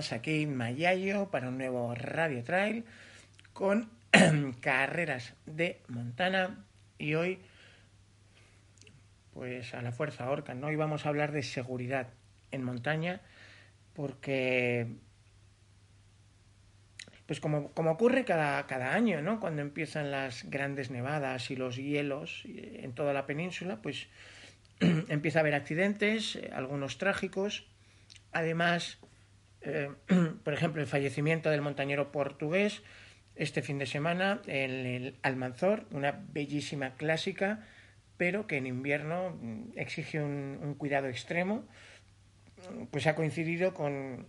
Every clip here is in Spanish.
Aquí Mayayo para un nuevo Radio Trail con carreras de Montana y hoy pues a la fuerza orca, ¿no? Hoy vamos a hablar de seguridad en montaña porque pues como, como ocurre cada, cada, año, ¿no? Cuando empiezan las grandes nevadas y los hielos en toda la península, pues empieza a haber accidentes, algunos trágicos. Además, eh, por ejemplo, el fallecimiento del montañero portugués este fin de semana en el Almanzor, una bellísima clásica, pero que en invierno exige un, cuidado extremo, pues ha coincidido con,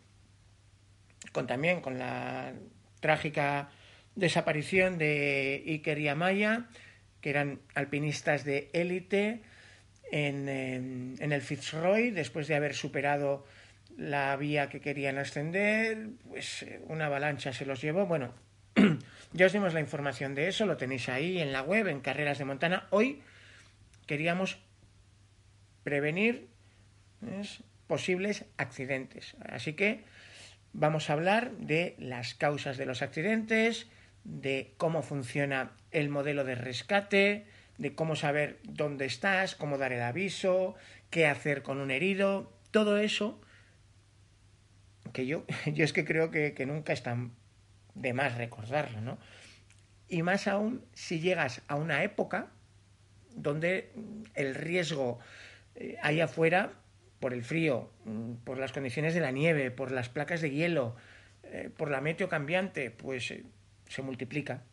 con también con la trágica desaparición de Iker y Amaya, que eran alpinistas de élite en, en, el Fitzroy, después de haber superado la vía que querían ascender, pues una avalancha se los llevó. Bueno, ya os dimos la información de eso, lo tenéis ahí en la web, en Carreras de Montana. Hoy queríamos prevenir posibles accidentes. Así que vamos a hablar de las causas de los accidentes, de cómo funciona el modelo de rescate, de cómo saber dónde estás, cómo dar el aviso, qué hacer con un herido, todo eso que yo, yo es que creo que, que nunca está de más recordarlo, ¿no? Y más aún si llegas a una época donde el riesgo eh, ahí afuera, por el frío, mm, por las condiciones de la nieve, por las placas de hielo, eh, por la meteo cambiante, pues eh, se multiplica.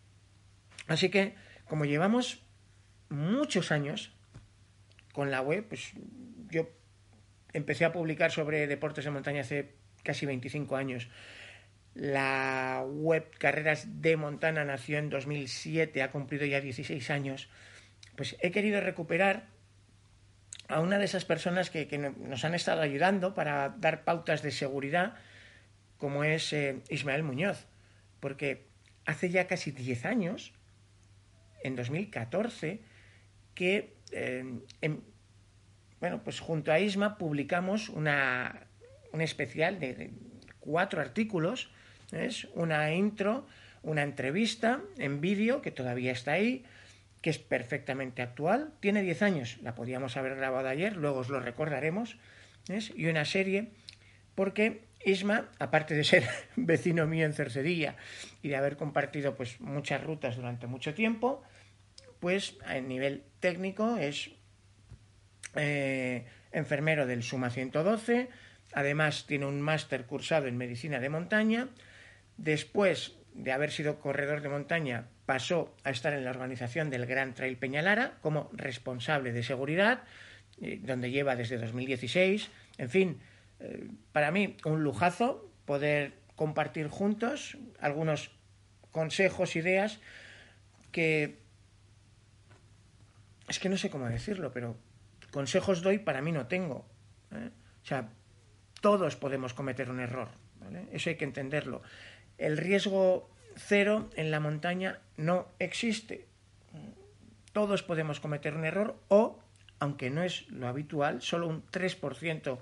Así que, como llevamos muchos años con la web, pues yo empecé a publicar sobre deportes de montaña hace casi 25 años. La web Carreras de Montana nació en 2007, ha cumplido ya 16 años. Pues he querido recuperar a una de esas personas que, que nos han estado ayudando para dar pautas de seguridad, como es eh, Ismael Muñoz, porque hace ya casi 10 años, en 2014, que eh, en, bueno, pues junto a Isma publicamos una, un especial de, cuatro artículos, es una intro, una entrevista en vídeo que todavía está ahí, que es perfectamente actual, tiene 10 años, la podíamos haber grabado ayer, luego os lo recordaremos, ¿es? y una serie, porque Isma, aparte de ser vecino mío en Cercedilla y de haber compartido pues muchas rutas durante mucho tiempo, pues a nivel técnico es eh, enfermero del Suma 112, además tiene un máster cursado en medicina de montaña, después de haber sido corredor de montaña pasó a estar en la organización del Gran Trail Peñalara como responsable de seguridad, eh, donde lleva desde 2016. En fin, eh, para mí un lujazo poder compartir juntos algunos consejos, ideas que es que no sé cómo decirlo, pero consejos doy para mí no tengo. ¿eh? O sea, todos podemos cometer un error. Eso hay que entenderlo. El riesgo cero en la montaña no existe. Todos podemos cometer un error o, aunque no es lo habitual, solo un 3%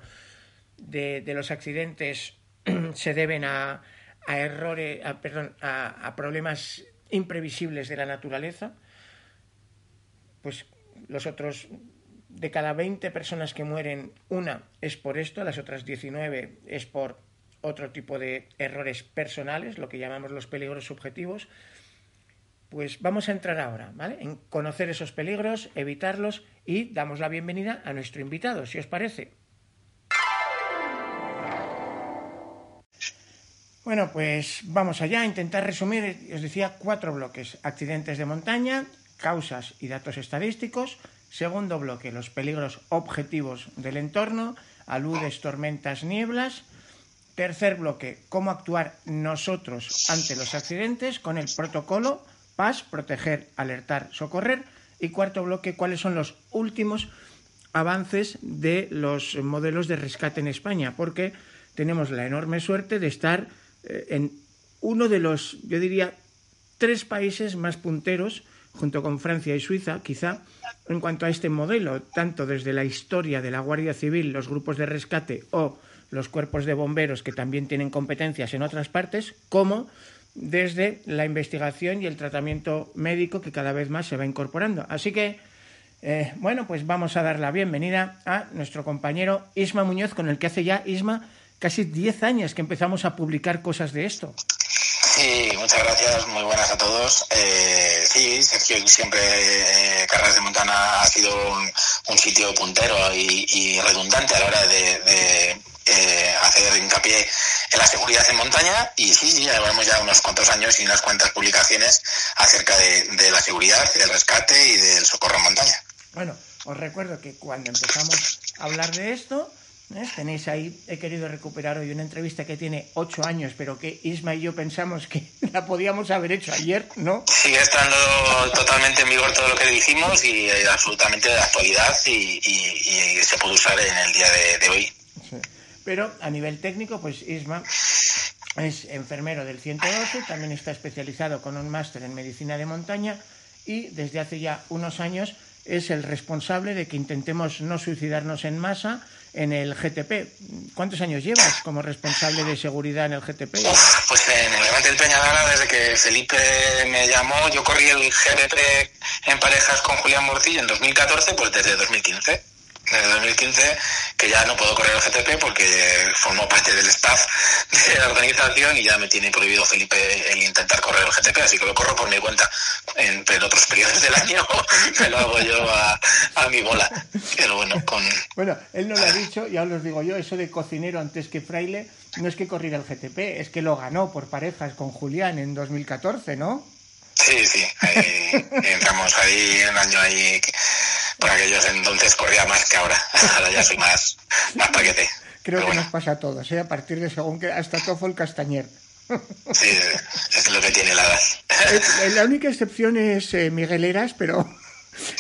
de, de los accidentes se deben a, a errores, perdón, a problemas imprevisibles de la naturaleza, pues los otros de cada 20 personas que mueren, una es por esto, las otras 19 es por otro tipo de errores personales, lo que llamamos los peligros subjetivos. Pues vamos a entrar ahora, ¿vale? En conocer esos peligros, evitarlos y damos la bienvenida a nuestro invitado, si os parece. Bueno, pues vamos allá intentar resumir, os decía, cuatro bloques. Accidentes de montaña, causas y datos estadísticos, Segundo bloque, los peligros objetivos del entorno, aludes, tormentas, nieblas. Tercer bloque, cómo actuar nosotros ante los accidentes con el protocolo PAS, proteger, alertar, socorrer. Y cuarto bloque, cuáles son los últimos avances de los modelos de rescate en España, porque tenemos la enorme suerte de estar eh, en uno de los, yo diría, tres países más punteros, junto con Francia y Suiza, quizá, en cuanto a este modelo, tanto desde la historia de la Guardia Civil, los grupos de rescate o los cuerpos de bomberos que también tienen competencias en otras partes, como desde la investigación y el tratamiento médico que cada vez más se va incorporando. Así que, eh, bueno, pues vamos a dar la bienvenida a nuestro compañero Isma Muñoz, con el que hace ya, Isma, casi 10 años que empezamos a publicar cosas de esto. Sí, muchas gracias, muy buenas a todos. Eh, sí, Sergio, siempre eh, Carreras de Montana ha sido un, sitio puntero y, redundante a la hora de, eh, hacer hincapié en la seguridad en montaña y sí, ya llevamos ya unos cuantos años y unas cuantas publicaciones acerca de, de la seguridad, del rescate y del socorro en montaña. Bueno, os recuerdo que cuando empezamos a hablar de esto, Tenéis ahí, he querido recuperar hoy una entrevista que tiene ocho años, pero que Isma y yo pensamos que la podíamos haber hecho ayer, ¿no? Sigue estando totalmente en vigor todo lo que dijimos y eh, absolutamente de actualidad y, se puede usar en el día de, hoy. Pero a nivel técnico, pues Isma es enfermero del 112, también está especializado con un máster en medicina de montaña y desde hace ya unos años es el responsable de que intentemos no suicidarnos en masa en el GTP. ¿Cuántos años llevas como responsable de seguridad en el GTP? pues en el Levante del Peñalara, desde que Felipe me llamó, yo corrí el GTP en parejas con Julián Morcillo en 2014, pues desde 2015 desde 2015 que ya no puedo correr el GTP porque formo parte del staff de la organización y ya me tiene prohibido Felipe el intentar correr el GTP, así que lo corro por mi cuenta en, otros periodos del año, me lo hago yo a, mi bola. Pero bueno, con... Bueno, él no lo ha dicho, ya os lo digo yo, eso de cocinero antes que fraile, no es que corriera el GTP, es que lo ganó por parejas con Julián en 2014, ¿no? Sí, sí, entramos ahí un año ahí por aquellos entonces corría más que ahora. Ahora ya soy más, más paquete. Creo que nos pasa a todos, ¿eh? a partir de según que hasta Tofo el Castañer. Sí, es lo que tiene la edad. La única excepción es eh, Miguel Eras, pero,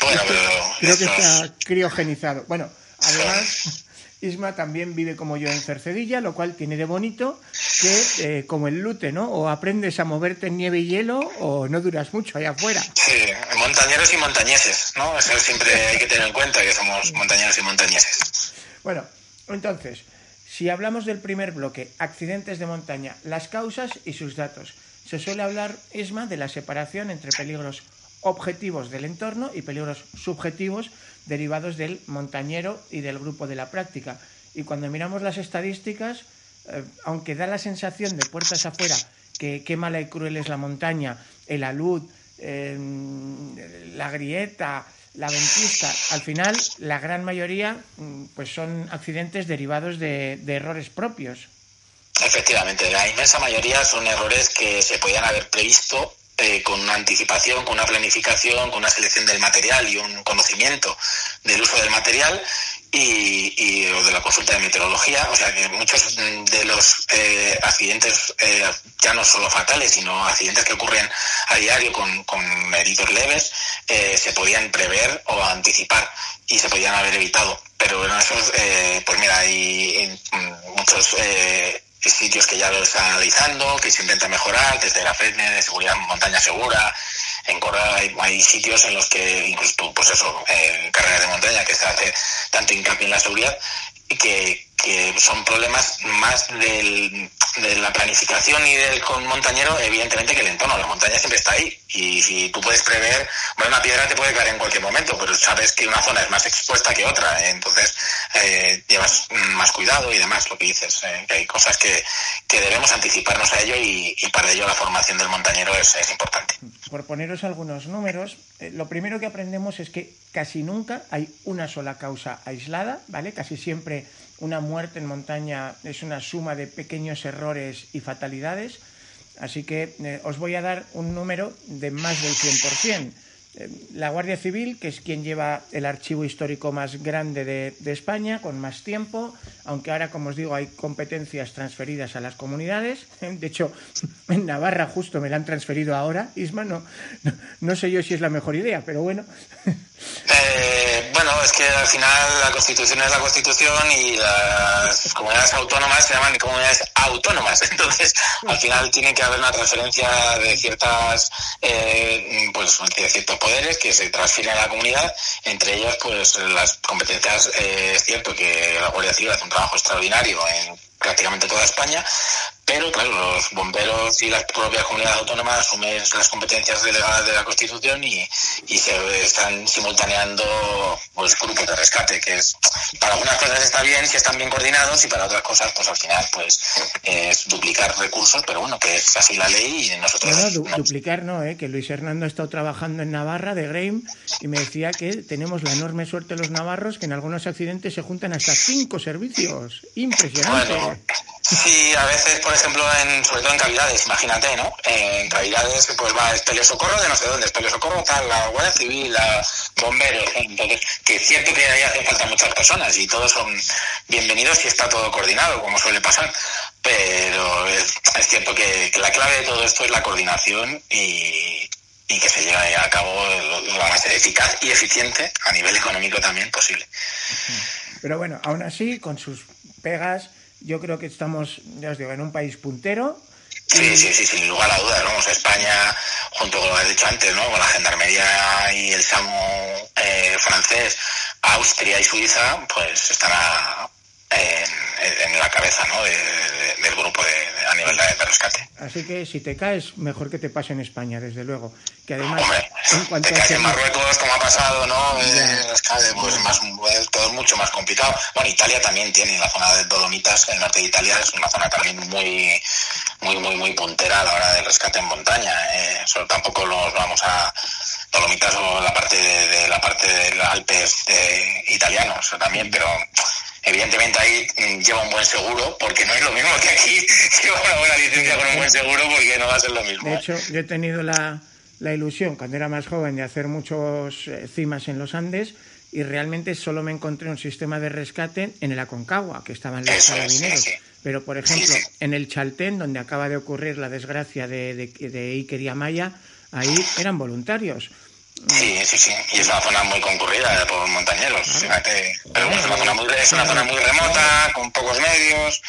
bueno, pero creo que está criogenizado. Bueno, además, Isma también vive como yo en Cercedilla, lo cual tiene de bonito que, eh, como el lute, ¿no? O aprendes a moverte en nieve y hielo o no duras mucho allá afuera. Sí, montañeros y montañeses, ¿no? Eso siempre hay que tener en cuenta, que somos montañeros y montañeses. Bueno, entonces, si hablamos del primer bloque, accidentes de montaña, las causas y sus datos, se suele hablar, Isma, de la separación entre peligros objetivos del entorno y peligros subjetivos derivados del montañero y del grupo de la práctica. Y cuando miramos las estadísticas, eh, aunque da la sensación de puertas afuera que qué mala y cruel es la montaña, el alud, em, la grieta, la ventisca, al final la gran mayoría mm, pues son accidentes derivados de, de errores propios. Efectivamente, la inmensa mayoría son errores que se podían haber previsto eh, con una anticipación, con una planificación, con una selección del material y un conocimiento del uso del material y, o de la consulta de meteorología. O sea que muchos de los eh, accidentes, eh, ya no solo fatales, sino accidentes que ocurren a diario con, con heridos leves, se podían prever o anticipar y se podían haber evitado. Pero en esos, pues mira, hay muchos sitios que ya lo están analizando, que se intenta mejorar, desde la FEDME de seguridad montaña segura, en Corea hay, sitios en los que incluso pues eso, en carreras de montaña que se hace tanto hincapié en la seguridad y que, que son problemas más del, de la planificación y del con montañero, evidentemente que el entorno, la montaña siempre está ahí. Y si tú puedes prever, bueno, una piedra te puede caer en cualquier momento, pero sabes que una zona es más expuesta que otra, entonces eh, llevas más cuidado y demás, lo que dices. Eh, que hay cosas que, que, debemos anticiparnos a ello y, y, para ello la formación del montañero es, es importante. Por poneros algunos números, eh, lo primero que aprendemos es que casi nunca hay una sola causa aislada, ¿vale? Casi siempre una muerte en montaña es una suma de pequeños errores y fatalidades, así que eh, os voy a dar un número de más del 100%. La Guardia Civil, que es quien lleva el archivo histórico más grande de, España, con más tiempo, aunque ahora, como os digo, hay competencias transferidas a las comunidades. De hecho, en Navarra justo me la han transferido ahora. Isma, no, no, no sé yo si es la mejor idea, pero bueno. Eh, bueno, es que al final la Constitución es la Constitución y las comunidades autónomas se llaman comunidades autónomas. Entonces, al final tiene que haber una transferencia de ciertas, eh, pues, de ciertos poderes que se transfieren a la comunidad. Entre ellas, pues, las competencias. Eh, es cierto que la Guardia Civil hace un trabajo extraordinario en prácticamente toda España, pero claro, los bomberos y las propias comunidades autónomas asumen las competencias delegadas de la Constitución y, y se están simultaneando pues grupos de rescate, que es para algunas cosas está bien si están bien coordinados y para otras cosas pues al final pues es duplicar recursos, pero bueno, que es así la ley y nosotros... No, du no. duplicar no, ¿eh? que Luis Hernando ha estado trabajando en Navarra de Greim y me decía que tenemos la enorme suerte los navarros que en algunos accidentes se juntan hasta cinco servicios. Impresionante. Bueno, Sí, a veces, por ejemplo, en, sobre todo en cavidades, imagínate, ¿no? En cavidades, pues va el telesocorro de no sé dónde, el telesocorro tal, la Guardia Civil, la bomberos, entonces, que es cierto que ahí hacen falta muchas personas y todos son bienvenidos si está todo coordinado, como suele pasar, pero es, cierto que, la clave de todo esto es la coordinación y, y que se lleve a cabo lo más eficaz y eficiente a nivel económico también posible. Pero bueno, aún así, con sus pegas, yo creo que estamos, ya os digo, en un país puntero. Sí, sí, sí, sin lugar a dudas. Vamos, España, junto con lo que he dicho antes, ¿no? Con la gendarmería y el SAMU eh, francés, Austria y Suiza, pues están a, en, en, la cabeza, ¿no? De, de, del grupo de, a nivel de, rescate. Así que si te caes, mejor que te pase en España, desde luego. Que además, Hombre, en cuanto te caes en Marruecos, como ha pasado, ¿no? Eh, pues más, todo es mucho más complicado. Bueno, Italia también tiene la zona de Dolomitas, el norte de Italia es una zona también muy, muy, muy, muy puntera a la hora del rescate en montaña. Eh, solo tampoco los vamos a Dolomitas o la parte de, de la parte del Alpes de italianos también, pero evidentemente ahí lleva un buen seguro, porque no es lo mismo que aquí lleva una buena licencia con un buen seguro, porque no va a ser lo mismo. De hecho, yo he tenido la, la ilusión, cuando era más joven, de hacer muchos eh, cimas en los Andes, y realmente solo me encontré un sistema de rescate en el Aconcagua, que estaban los Eso carabineros. Es, sí, sí. Pero, por ejemplo, sí, en el Chaltén, donde acaba de ocurrir la desgracia de, de, de Iker y Amaya, ahí eran voluntarios. Sí, sí, sí. Y es una zona muy concurrida por montañeros. Fíjate. Pero es una zona muy, es una zona muy remota, con pocos medios.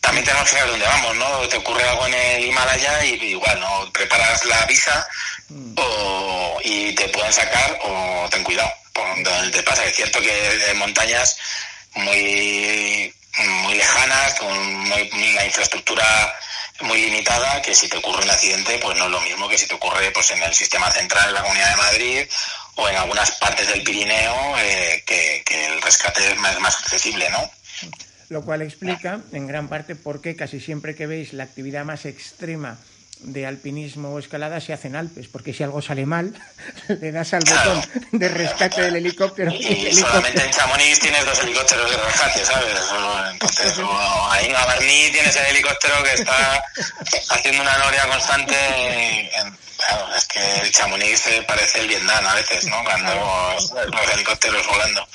También tenemos que ver dónde vamos, ¿no? Te ocurre algo en el Himalaya y igual, ¿no? Preparas la visa o, y te pueden sacar o ten cuidado por donde te pasa. Es cierto que en montañas muy muy lejanas, con muy, la infraestructura muy limitada, que si te ocurre un accidente, pues no es lo mismo que si te ocurre pues en el sistema central de la Comunidad de Madrid o en algunas partes del Pirineo, eh, que, el rescate es más, más accesible, ¿no? Lo cual explica, en gran parte, por qué casi siempre que veis la actividad más extrema de alpinismo o escalada se hacen Alpes, porque si algo sale mal, le das al claro. botón de rescate del helicóptero. Y, y solamente en Chamonix tienes dos helicópteros de rescate, ¿sabes? Entonces, o ahí en Abarní tienes el helicóptero que está haciendo una noria constante. En, claro, es que el Chamonix parece el Vietnam a veces, ¿no? Cuando los, los helicópteros volando.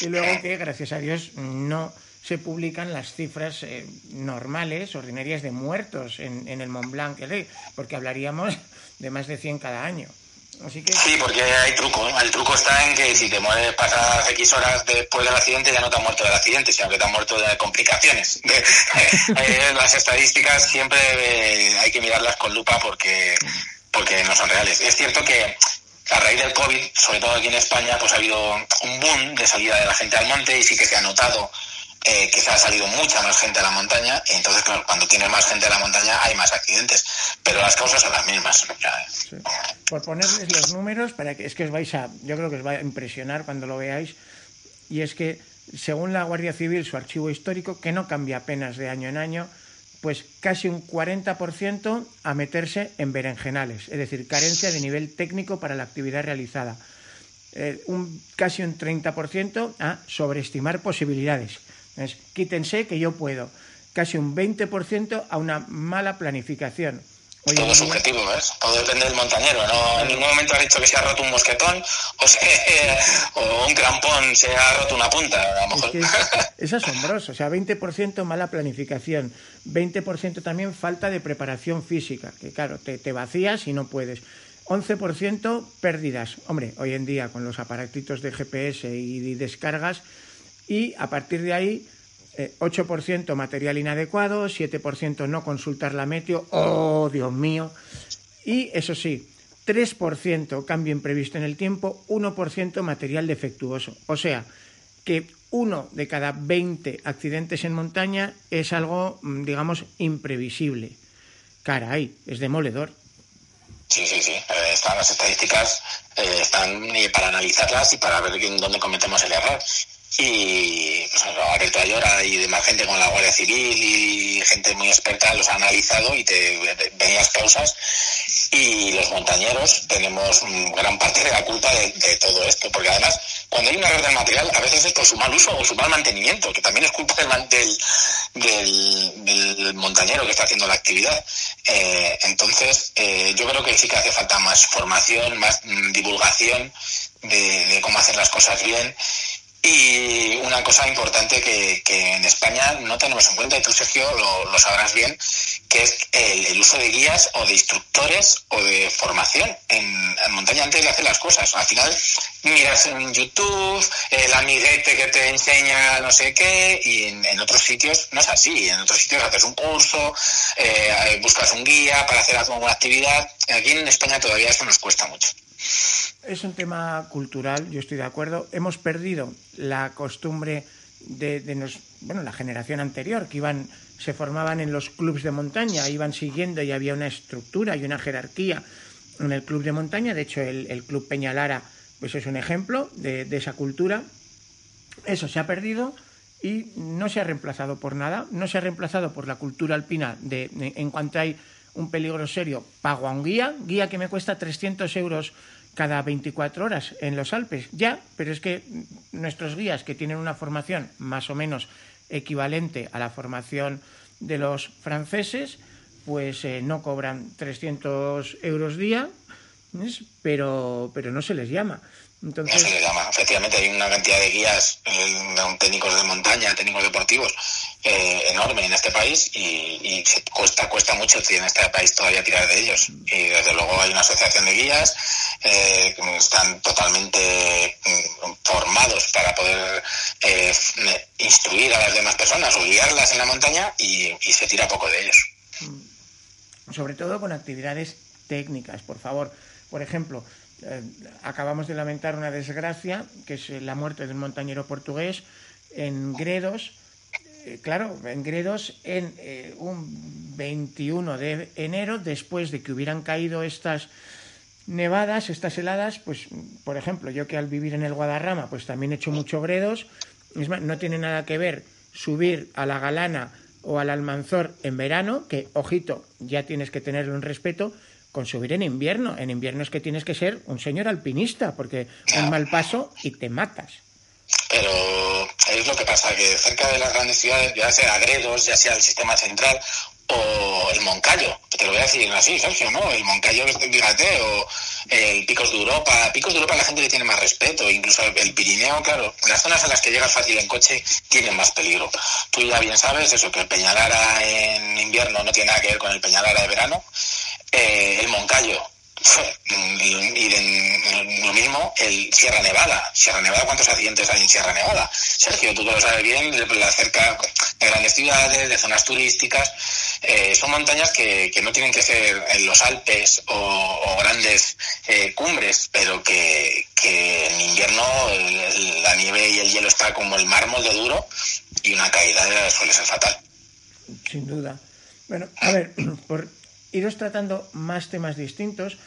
Y luego que, gracias a Dios, no se publican las cifras eh, normales, ordinarias de muertos en, en el Mont Blanc, porque hablaríamos de más de 100 cada año. Sí, porque hay truco. El truco está en que si te mueres, pasas X horas después del accidente, ya no te has muerto del accidente, sino que te has muerto de complicaciones. Eh, las estadísticas siempre eh, hay que mirarlas con lupa porque, porque no son reales. Es cierto que a raíz del COVID, sobre todo aquí en España, pues ha habido un boom de salida de la gente al monte y sí que se ha notado eh, se ha salido mucha más gente a la montaña entonces claro, cuando tienes más gente a la montaña hay más accidentes, pero las causas son las mismas. Sí. Por ponerles los números, para que es que os vais a, yo creo que os va a impresionar cuando lo veáis, y es que según la Guardia Civil, su archivo histórico, que no cambia apenas de año en año, pues casi un 40% a meterse en berenjenales, es decir, carencia de nivel técnico para la actividad realizada. Eh, un, casi un 30% a sobreestimar posibilidades. Es, quítense que yo puedo. Casi un 20% a una mala planificación. todo subjetivo, ¿ves? Todo depende del montañero. No, en ningún momento ha dicho que se ha roto un mosquetón o, o un crampón se ha roto una punta. A lo mejor. Es, asombroso. O sea, 20% mala planificación, 20% también falta de preparación física, que claro, te, te vacías y no puedes. 11% pérdidas. Hombre, hoy en día con los aparatitos de GPS y descargas, y a partir de ahí 8% eh, material inadecuado, 7% no consultar la meteo, oh Dios mío, y eso sí, 3% cambio imprevisto en el tiempo, 1% material defectuoso. O sea, que uno de cada 20 accidentes en montaña es algo, mm, digamos, imprevisible. Caray, es demoledor. Sí, sí, sí. Eh, están las estadísticas, eh, están para analizarlas y para ver en dónde cometemos el error y pues, Alberto Ayora y demás gente con la Guardia Civil y gente muy experta los ha analizado y te ven las causas y los montañeros tenemos gran parte de la culpa de, todo esto, porque además cuando hay un error del material a veces es por su mal uso o su mal mantenimiento, que también es culpa del, del, del, montañero que está haciendo la actividad. Eh, entonces eh, yo creo que sí que hace falta más formación, más mm, divulgación de cómo hacer las cosas bien y una cosa importante que, en España no tenemos en cuenta, y tú Sergio lo, sabrás bien, que es el, uso de guías o de instructores o de formación en, montaña antes de hacer las cosas. Al final miras en YouTube, el amiguete que te enseña no sé qué, y en, otros sitios no es así. En otros sitios haces un curso, eh, buscas un guía para hacer alguna actividad. Aquí en España todavía eso nos cuesta mucho es un tema cultural, yo estoy de acuerdo. Hemos perdido la costumbre de, bueno, la generación anterior, que iban, se formaban en los clubes de montaña, iban siguiendo y había una estructura y una jerarquía en el club de montaña. De hecho, el, club Peñalara pues es un ejemplo de, esa cultura. Eso se ha perdido y no se ha reemplazado por nada. No se ha reemplazado por la cultura alpina de, en cuanto hay un peligro serio, pago a un guía, guía que me cuesta 300 euros cada 24 horas en los Alpes. Ya, pero es que nuestros guías que tienen una formación más o menos equivalente a la formación de los franceses, pues eh, no cobran 300 euros día, pero, pero no se les llama. Entonces... No se les llama. Efectivamente, hay una cantidad de guías, eh, técnicos de montaña, técnicos deportivos, eh, enorme en este país y, cuesta cuesta mucho en este país todavía tirar de ellos. Y desde luego hay una asociación de guías eh, que están totalmente mm, formados para poder eh, instruir a las demás personas o guiarlas en la montaña y, se tira poco de ellos. Mm. Sobre todo con actividades técnicas, por favor. Por ejemplo, acabamos de lamentar una desgracia, que es la muerte de un montañero portugués en Gredos, eh, claro, en Gredos en eh, un 21 de enero, después de que hubieran caído estas nevadas, estas heladas, pues, por ejemplo, yo que al vivir en el Guadarrama, pues también he hecho mucho Gredos, no tiene nada que ver subir a la Galana o al Almanzor en verano, que, ojito, ya tienes que tenerle un respeto, con subir en invierno. En invierno es que tienes que ser un señor alpinista, porque un mal paso y te matas. Pero es lo que pasa, que cerca de las grandes ciudades, ya sea Gredos, ya sea el sistema central o el Moncayo, te lo voy a decir así, Sergio, ¿no? El Moncayo, fíjate, o el Picos de Europa. Picos de Europa la gente le tiene más respeto, incluso el Pirineo, claro, las zonas a las que llegas fácil en coche tienen más peligro. Tú ya bien sabes eso, que el Peñalara en invierno no tiene nada que ver con el Peñalara de verano. Eh, el Moncayo, y, lo mismo el Sierra Nevada. Sierra Nevada, ¿cuántos accidentes hay en Sierra Nevada? Sergio, tú que lo sabes bien, de, cerca de grandes ciudades, de zonas turísticas. Eh, son montañas que, no tienen que ser en los Alpes o, grandes eh, cumbres, pero que, en invierno la nieve y el hielo está como el mármol de duro y una caída suele ser fatal. Sin duda. Bueno, a ver, por, iros tratando más temas distintos.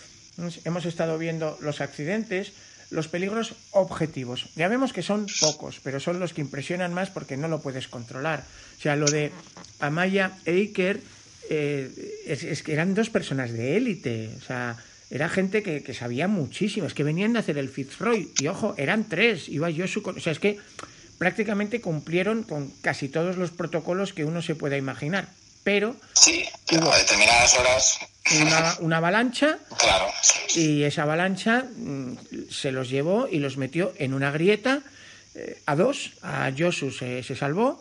Hemos estado viendo los accidentes, los peligros objetivos. Ya vemos que son pocos, pero son los que impresionan más porque no lo puedes controlar. O sea, lo de Amaya e eh, es, que eran dos personas de élite. O sea, era gente que, sabía muchísimo. Es que venían de hacer el Fitzroy. Y ojo, eran tres. Iba yo su. O sea, es que prácticamente cumplieron con casi todos los protocolos que uno se pueda imaginar pero... Sí, pero a determinadas horas una, avalancha claro. y esa avalancha mm, se los llevó y los metió en una grieta eh, a dos. A Josu se, se salvó,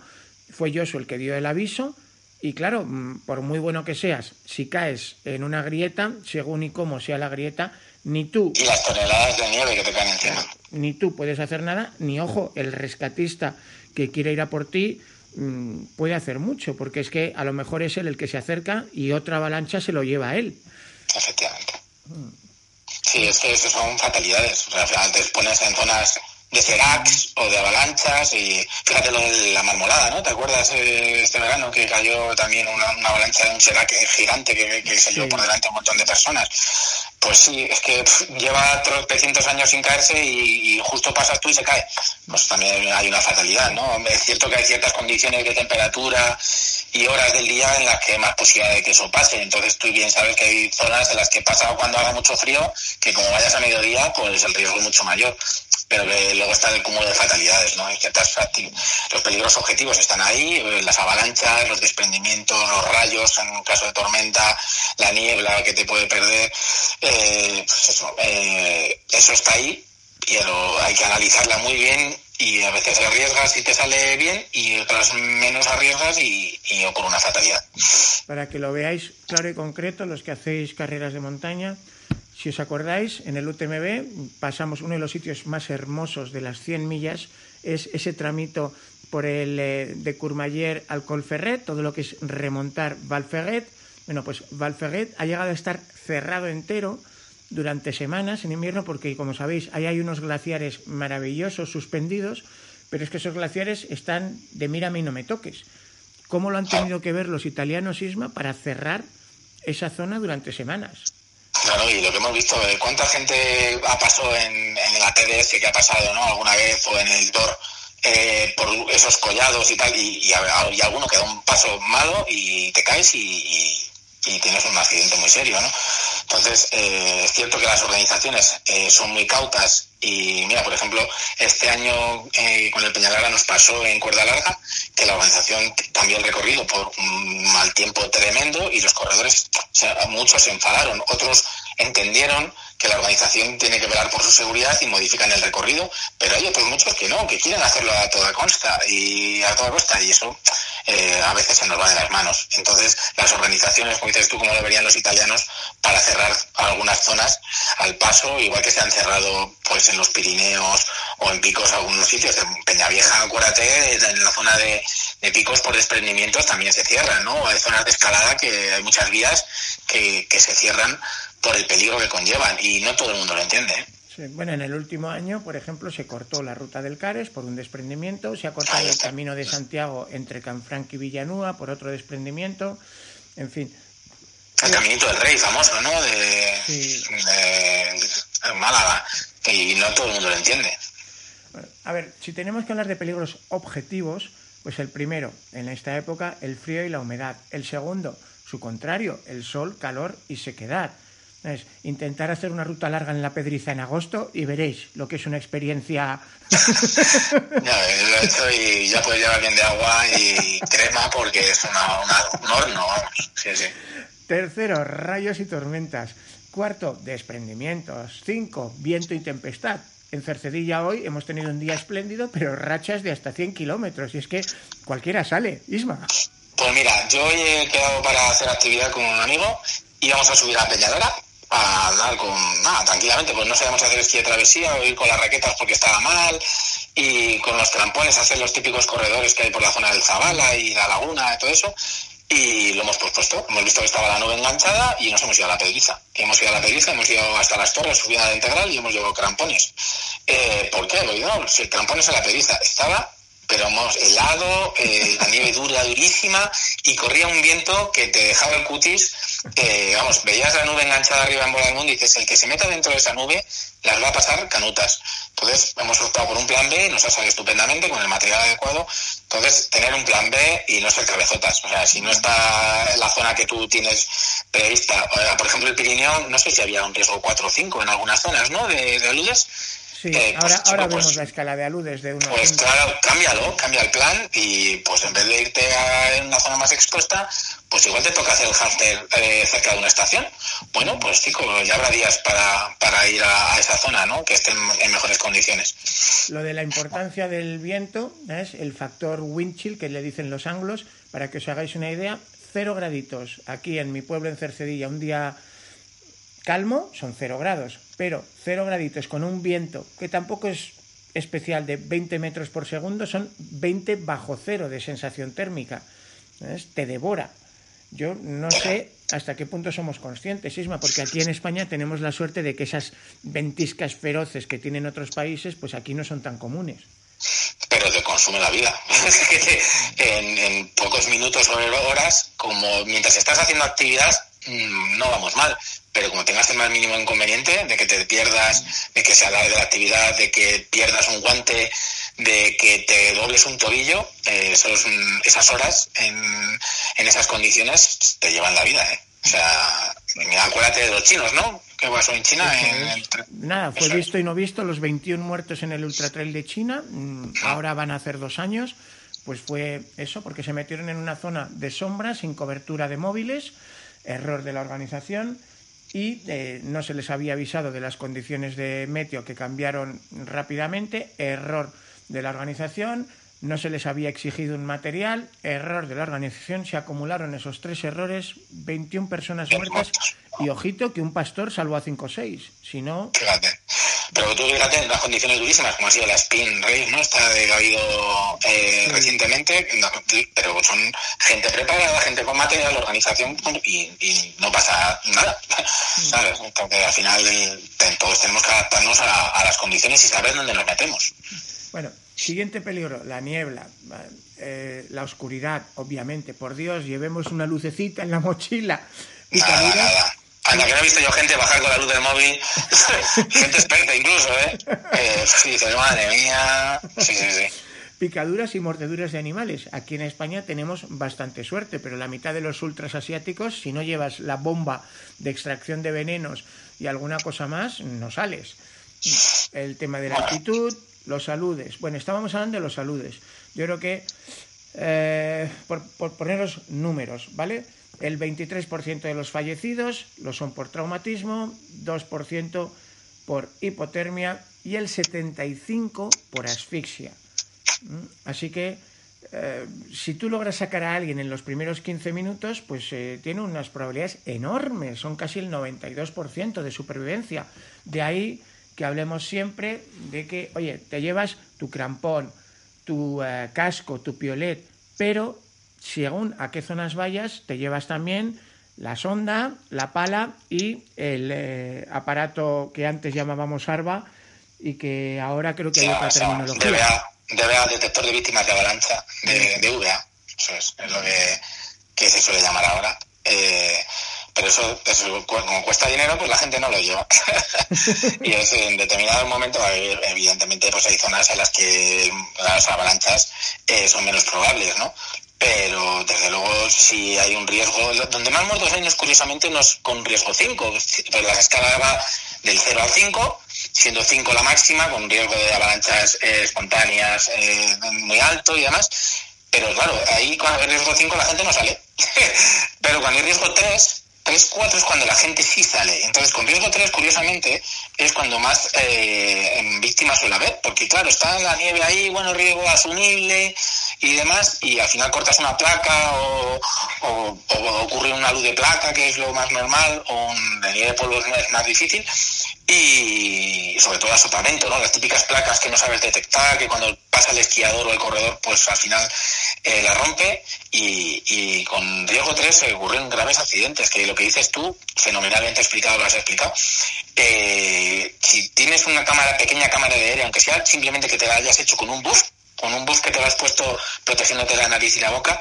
fue Josu el que dio el aviso y claro, mm, por muy bueno que seas, si caes en una grieta, según y cómo sea la grieta, ni tú... Y las toneladas de nieve que te caen encima. Ni tú puedes hacer nada, ni ojo, el rescatista que quiere ir a por ti mm, puede hacer mucho, porque es que a lo mejor es él el que se acerca y otra avalancha se lo lleva a él. Efectivamente. Sí, es que son fatalidades. O sea, al final te pones en zonas de seracs o de avalanchas y fíjate lo de la marmolada, ¿no? ¿Te acuerdas eh, este verano que cayó también una, avalancha de un serac gigante que, que se por delante a un montón de personas? Pues sí, es que lleva 300 años sin caerse y, justo pasas tú y se cae. Pues también hay una fatalidad, ¿no? Es cierto que hay ciertas condiciones de temperatura y horas del día en las que hay más posibilidad de que eso pase. Entonces tú bien sabes que hay zonas en las que pasa cuando haga mucho frío, que como vayas a mediodía, pues el riesgo es mucho mayor pero luego está el cúmulo de fatalidades, ¿no? Los peligros objetivos están ahí, eh, las avalanchas, los desprendimientos, los rayos en caso de tormenta, la niebla que te puede perder, eh, pues eso, eh, eso está ahí, pero hay que analizarla muy bien y a veces arriesgas y te sale bien y otras menos arriesgas y, y ocurre una fatalidad. Para que lo veáis claro y concreto, los que hacéis carreras de montaña, si os acordáis, en el UTMB pasamos uno de los sitios más hermosos de las 100 millas, es ese tramito por el eh, de Courmayeur al Colferret, todo lo que es remontar Valferret. Bueno, pues Valferret ha llegado a estar cerrado entero durante semanas en invierno porque, como sabéis, ahí hay unos glaciares maravillosos suspendidos, pero es que esos glaciares están de mírame y no me toques. ¿Cómo lo han tenido que ver los italianos, Isma, para cerrar esa zona durante semanas? Claro, y lo que hemos visto, eh, ¿cuánta gente ha pasado en, la TDS que ha pasado, ¿no? Alguna vez o en el TOR eh, por esos collados y tal, y, y, alguno que da un paso malo y te caes y, tienes un accidente muy serio, ¿no? Entonces, eh, es cierto que las organizaciones son muy cautas y mira, por ejemplo, este año con el Peñalara nos pasó en cuerda larga que la organización cambió el recorrido por un mal tiempo tremendo y los corredores, muchos se enfadaron, otros entendieron que la organización tiene que velar por su seguridad y modifican el recorrido, pero hay otros muchos que no, que quieren hacerlo a toda costa y a toda costa y eso eh, a veces se nos va de las manos. Entonces, las organizaciones, como dices tú, como deberían los italianos, para cerrar algunas zonas al paso, igual que se han cerrado pues en los Pirineos o en picos algunos sitios, en Peñavieja, acuérdate, en la zona de, picos por desprendimientos también se cierran, ¿no? Hay zonas de escalada que hay muchas vías que, que se cierran por el peligro que conllevan y no todo el mundo lo entiende. ¿eh? bueno, en el último año, por ejemplo, se cortó la ruta del Cares por un desprendimiento, se ha cortado el camino de Santiago entre Canfranc y Villanúa por otro desprendimiento, en fin. El caminito del Rey, famoso, ¿no? De, de Málaga, y no todo el mundo lo entiende. a ver, si tenemos que hablar de peligros objetivos, pues el primero, en esta época, el frío y la humedad. El segundo, su contrario, el sol, calor y sequedad. Es intentar hacer una ruta larga en la Pedriza en agosto y veréis lo que es una experiencia. y ya puedes llevar bien de agua y crema porque es un horno, Sí, sí. Tercero, rayos y tormentas. Cuarto, desprendimientos. Cinco, viento y tempestad. En Cercedilla hoy hemos tenido un día espléndido, pero rachas de hasta 100 kilómetros. Y es que cualquiera sale, Isma. Pues mira, yo he quedado para hacer actividad con un amigo y vamos a subir a Peñadora a andar con nada, tranquilamente, pues no sabíamos hacer esquí de travesía o ir con las raquetas porque estaba mal y con los trampones hacer los típicos corredores que hay por la zona del Zabala y la laguna y todo eso y lo hemos pospuesto. Hemos visto que estaba la nube enganchada y nos hemos ido a la pedriza. Hemos ido a la pedriza, hemos ido hasta las torres, subida la integral y hemos llevado crampones. Eh, ¿Por qué? Lo el crampones en la pedriza estaba pero vamos, helado, eh, la nieve dura, durísima, y corría un viento que te dejaba el cutis, que, vamos, veías la nube enganchada arriba en bola del mundo y dices, el que se meta dentro de esa nube las va a pasar canutas. Entonces, hemos optado por un plan B, nos ha salido estupendamente con el material adecuado. Entonces, tener un plan B y no ser cabezotas. O sea, si no está la zona que tú tienes prevista, por ejemplo, el Pirineo, no sé si había un riesgo 4 o 5 en algunas zonas, ¿no? De, de aludes Sí, eh, pues, ahora, ahora vemos pues, la escala de aludes de una. Pues claro, cámbialo, cambia el plan y pues en vez de irte a una zona más expuesta, pues igual te toca hacer el hámster eh, cerca de una estación. Bueno, pues chicos, ya habrá días para, para ir a, esa zona, ¿no? Que estén en mejores condiciones. Lo de la importancia del viento es el factor wind chill que le dicen los anglos, para que os hagáis una idea, cero graditos. Aquí en mi pueblo, en Cercedilla, un día calmo son cero grados, pero cero graditos con un viento que tampoco es especial de 20 metros por segundo, son 20 bajo cero de sensación térmica. Te devora. Yo no sé hasta qué punto somos conscientes, Isma, porque aquí en España tenemos la suerte de que esas ventiscas feroces que tienen otros países, pues aquí no son tan comunes. Pero te consume la vida. en, en pocos minutos o horas, como mientras estás haciendo actividad, no vamos mal pero como tengas el más mínimo inconveniente de que te pierdas, de que se alargue la actividad, de que pierdas un guante, de que te dobles un tobillo, eh, esas horas en, esas condiciones te llevan la vida, ¿eh? O sea, acuérdate de los chinos, ¿no? ¿Qué pasó en China? Nada, fue visto y no visto, los 21 muertos en el Ultra Trail de China, mm, ahora van a hacer dos años, pues fue eso, porque se metieron en una zona de sombra, sin cobertura de móviles, error de la organización, y eh, no se les había avisado de las condiciones de meteo que cambiaron rápidamente, error de la organización, no se les había exigido un material, error de la organización, se acumularon esos tres errores, 21 personas muertas y ojito que un pastor salvó a 5 o 6, si no... Pero tú fíjate en las condiciones durísimas, como ha sido la Spin Race, ¿no? Esta de que ha habido eh, recientemente, pero son gente preparada, gente con material, organización, y, no pasa nada, ¿sabes? Entonces, al final todos tenemos que adaptarnos a, las condiciones y saber dónde nos metemos. Bueno, siguiente peligro, la niebla, eh, la oscuridad, obviamente. Por Dios, llevemos una lucecita en la mochila. Nada, nada. Anda, que no he visto yo gente bajar con la luz del móvil, gente experta incluso, ¿eh? eh sí, madre mía. Sí, sí, sí. Picaduras y mordeduras de animales. Aquí en España tenemos bastante suerte, pero la mitad de los ultras asiáticos, si no llevas la bomba de extracción de venenos y alguna cosa más, no sales. El tema de la actitud, los saludes. Bueno, estábamos hablando de los saludes. Yo creo que, eh, por, por poneros números, ¿vale? El 23% de los fallecidos lo son por traumatismo, 2% por hipotermia y el 75% por asfixia. ¿Mm? Así que eh, si tú logras sacar a alguien en los primeros 15 minutos, pues eh, tiene unas probabilidades enormes, son casi el 92% de supervivencia. De ahí que hablemos siempre de que, oye, te llevas tu crampón, tu eh, casco, tu piolet, pero según a qué zonas vayas, te llevas también la sonda, la pala y el eh, aparato que antes llamábamos ARBA y que ahora creo que hay otra terminología. DBA, detector de víctimas de avalancha, de, de VA. Eso es, es lo que, se suele llamar ahora. Eh, pero eso, como cuesta dinero, pues la gente no lo lleva. y es en determinados momentos, evidentemente, pues hay zonas en las que las avalanchas eh, son menos probables, ¿no? pero desde luego si hay un riesgo, donde más muertos años curiosamente no es con riesgo 5, pero la escala va del 0 al 5, siendo 5 la máxima, con riesgo de avalanchas eh, espontáneas eh, muy alto y demás, pero claro, ahí cuando hay riesgo 5 la gente no sale, pero cuando hay riesgo 3, 3, 4 es cuando la gente sí sale. Entonces, con riesgo 3, curiosamente, es cuando más eh, víctimas suele haber, porque claro, está la nieve ahí, bueno, riesgo asumible, y demás, y al final cortas una placa o, ocurre una luz de placa, que es lo más normal, o un nieve de polvo es más difícil, y sobre todo asopamiento, ¿no? Las típicas placas que no sabes detectar, que cuando pasa el esquiador o el corredor, pues al final eh, la rompe, y, con riesgo 3 se ocurren graves accidentes, que lo que dices tú, fenomenalmente explicado, lo has explicado. Eh, si tienes una cámara, pequeña cámara de aire, aunque sea simplemente que te la hayas hecho con un buff, con un buff que te lo has puesto protegiéndote la nariz y la boca,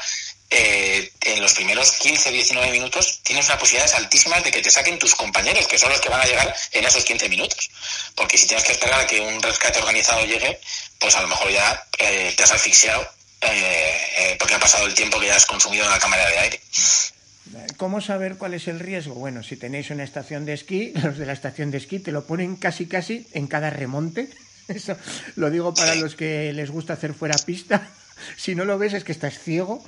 eh, en los primeros 15-19 minutos tienes unas posibilidades altísimas de que te saquen tus compañeros, que son los que van a llegar en esos 15 minutos. Porque si tienes que esperar a que un rescate organizado llegue, pues a lo mejor ya eh, te has asfixiado eh, porque ha pasado el tiempo que ya has consumido en la cámara de aire. ¿Cómo saber cuál es el riesgo? Bueno, si tenéis una estación de esquí, los de la estación de esquí te lo ponen casi casi en cada remonte Eso lo digo para los que les gusta hacer fuera pista. Si no lo ves es que estás ciego.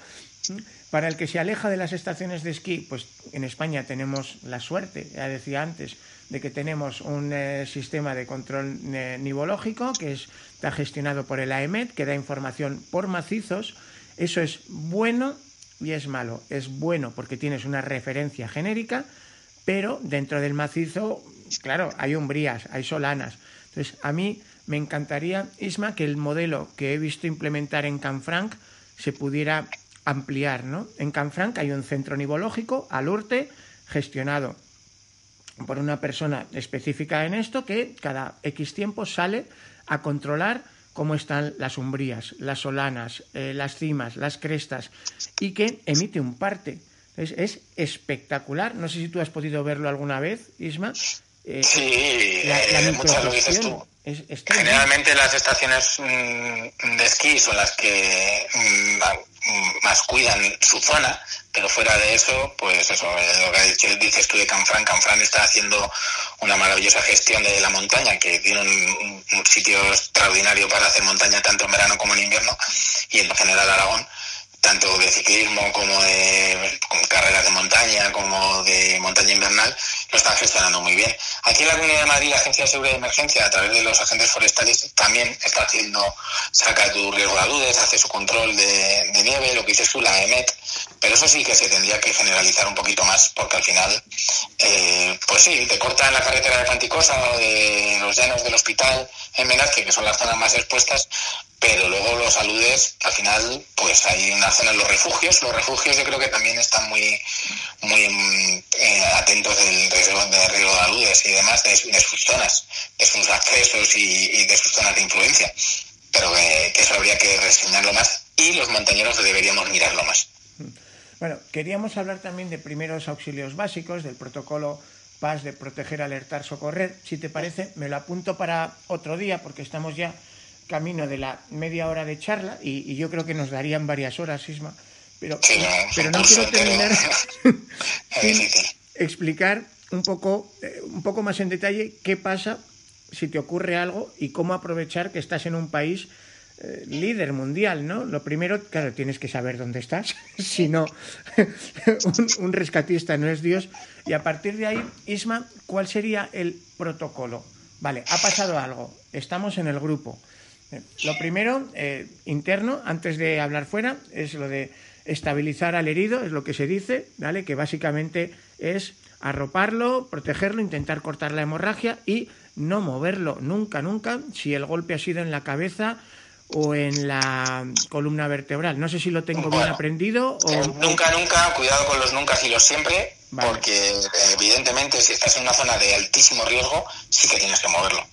Para el que se aleja de las estaciones de esquí, pues en España tenemos la suerte, ya decía antes, de que tenemos un eh, sistema de control eh, nivológico que es, está gestionado por el AEMET, que da información por macizos. Eso es bueno y es malo. Es bueno porque tienes una referencia genérica, pero dentro del macizo, claro, hay umbrías, hay solanas. Entonces, a mí me encantaría, Isma, que el modelo que he visto implementar en Canfranc se pudiera ampliar, ¿no? En Canfranc hay un centro nivológico, Alurte, gestionado por una persona específica en esto que cada X tiempo sale a controlar cómo están las umbrías, las solanas, eh, las cimas, las crestas y que emite un parte. es espectacular. No sé si tú has podido verlo alguna vez, Isma. Eh, sí, la, eh, muchas lo dices tú. Generalmente las estaciones mm, de esquí son las que mm, más cuidan su zona, pero fuera de eso, pues eso, lo que dices tú de Canfrán, Canfrán está haciendo una maravillosa gestión de la montaña, que tiene un, un sitio extraordinario para hacer montaña tanto en verano como en invierno, y en general Aragón tanto de ciclismo como de carreras de montaña, como de montaña invernal, lo están gestionando muy bien. Aquí en la Comunidad de Madrid, la Agencia de Seguridad de Emergencia, a través de los agentes forestales, también está haciendo, saca tu riesgo de aludes, hace su control de, nieve, lo que dices tú, la EMET, pero eso sí que se tendría que generalizar un poquito más, porque al final, eh, pues sí, te cortan la carretera de Panticosa o de los llanos del hospital en Menazque, que son las zonas más expuestas, pero luego los aludes, al final, pues hay una zona en los refugios. Los refugios yo creo que también están muy, muy eh, atentos del riesgo de riesgo de aludes y demás de, sus zonas, de sus accesos y, de sus zonas de influencia. Pero que, eso habría que reseñarlo más y los montañeros deberíamos mirarlo más. Bueno, queríamos hablar también de primeros auxilios básicos, del protocolo PAS de proteger, alertar, socorrer. Si te parece, me lo apunto para otro día porque estamos ya camino de la media hora de charla y, yo creo que nos darían varias horas, Isma. Pero, pero no quiero terminar sin explicar un poco, eh, un poco más en detalle qué pasa si te ocurre algo y cómo aprovechar que estás en un país eh, líder mundial, ¿no? Lo primero, claro, tienes que saber dónde estás, si no, un, un, rescatista no es Dios. Y a partir de ahí, Isma, ¿cuál sería el protocolo? Vale, ha pasado algo, estamos en el grupo, lo primero, eh, interno, antes de hablar fuera, es lo de estabilizar al herido, es lo que se dice, ¿vale? Que básicamente es arroparlo, protegerlo, intentar cortar la hemorragia y no moverlo nunca, nunca, si el golpe ha sido en la cabeza o en la columna vertebral. No sé si lo tengo bien aprendido o... Eh, nunca, nunca, cuidado con los nunca y los siempre, porque evidentemente si estás en una zona de altísimo riesgo, sí que tienes que moverlo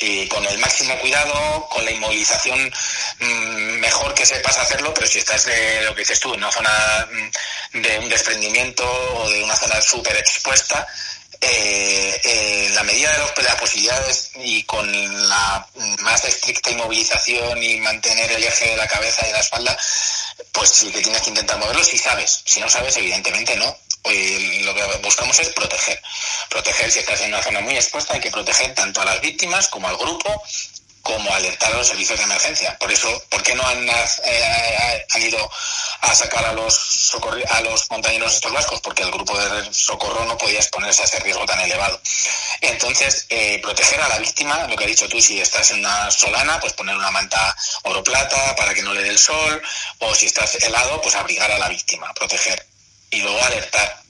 y con el máximo cuidado, con la inmovilización mm, mejor que sepas hacerlo, pero si estás de lo que dices tú, en una zona mm, de un desprendimiento o de una zona súper expuesta, eh, eh, la medida de, de, las posibilidades y con la más estricta inmovilización y mantener el eje de la cabeza y la espalda, pues sí que tienes que intentar moverlo si sabes. Si no sabes, evidentemente no lo que buscamos es proteger. Proteger si estás en una zona muy expuesta, hay que proteger tanto a las víctimas como al grupo, como alertar a los servicios de emergencia. Por eso, ¿por qué no han, eh, ido a sacar a los a los montañeros estos vascos? Porque el grupo de socorro no podía exponerse a ese riesgo tan elevado. Entonces, eh, proteger a la víctima, lo que has dicho tú, si estás en una solana, pues poner una manta oro plata para que no le dé el sol, o si estás helado, pues abrigar a la víctima, proteger y luego alertar.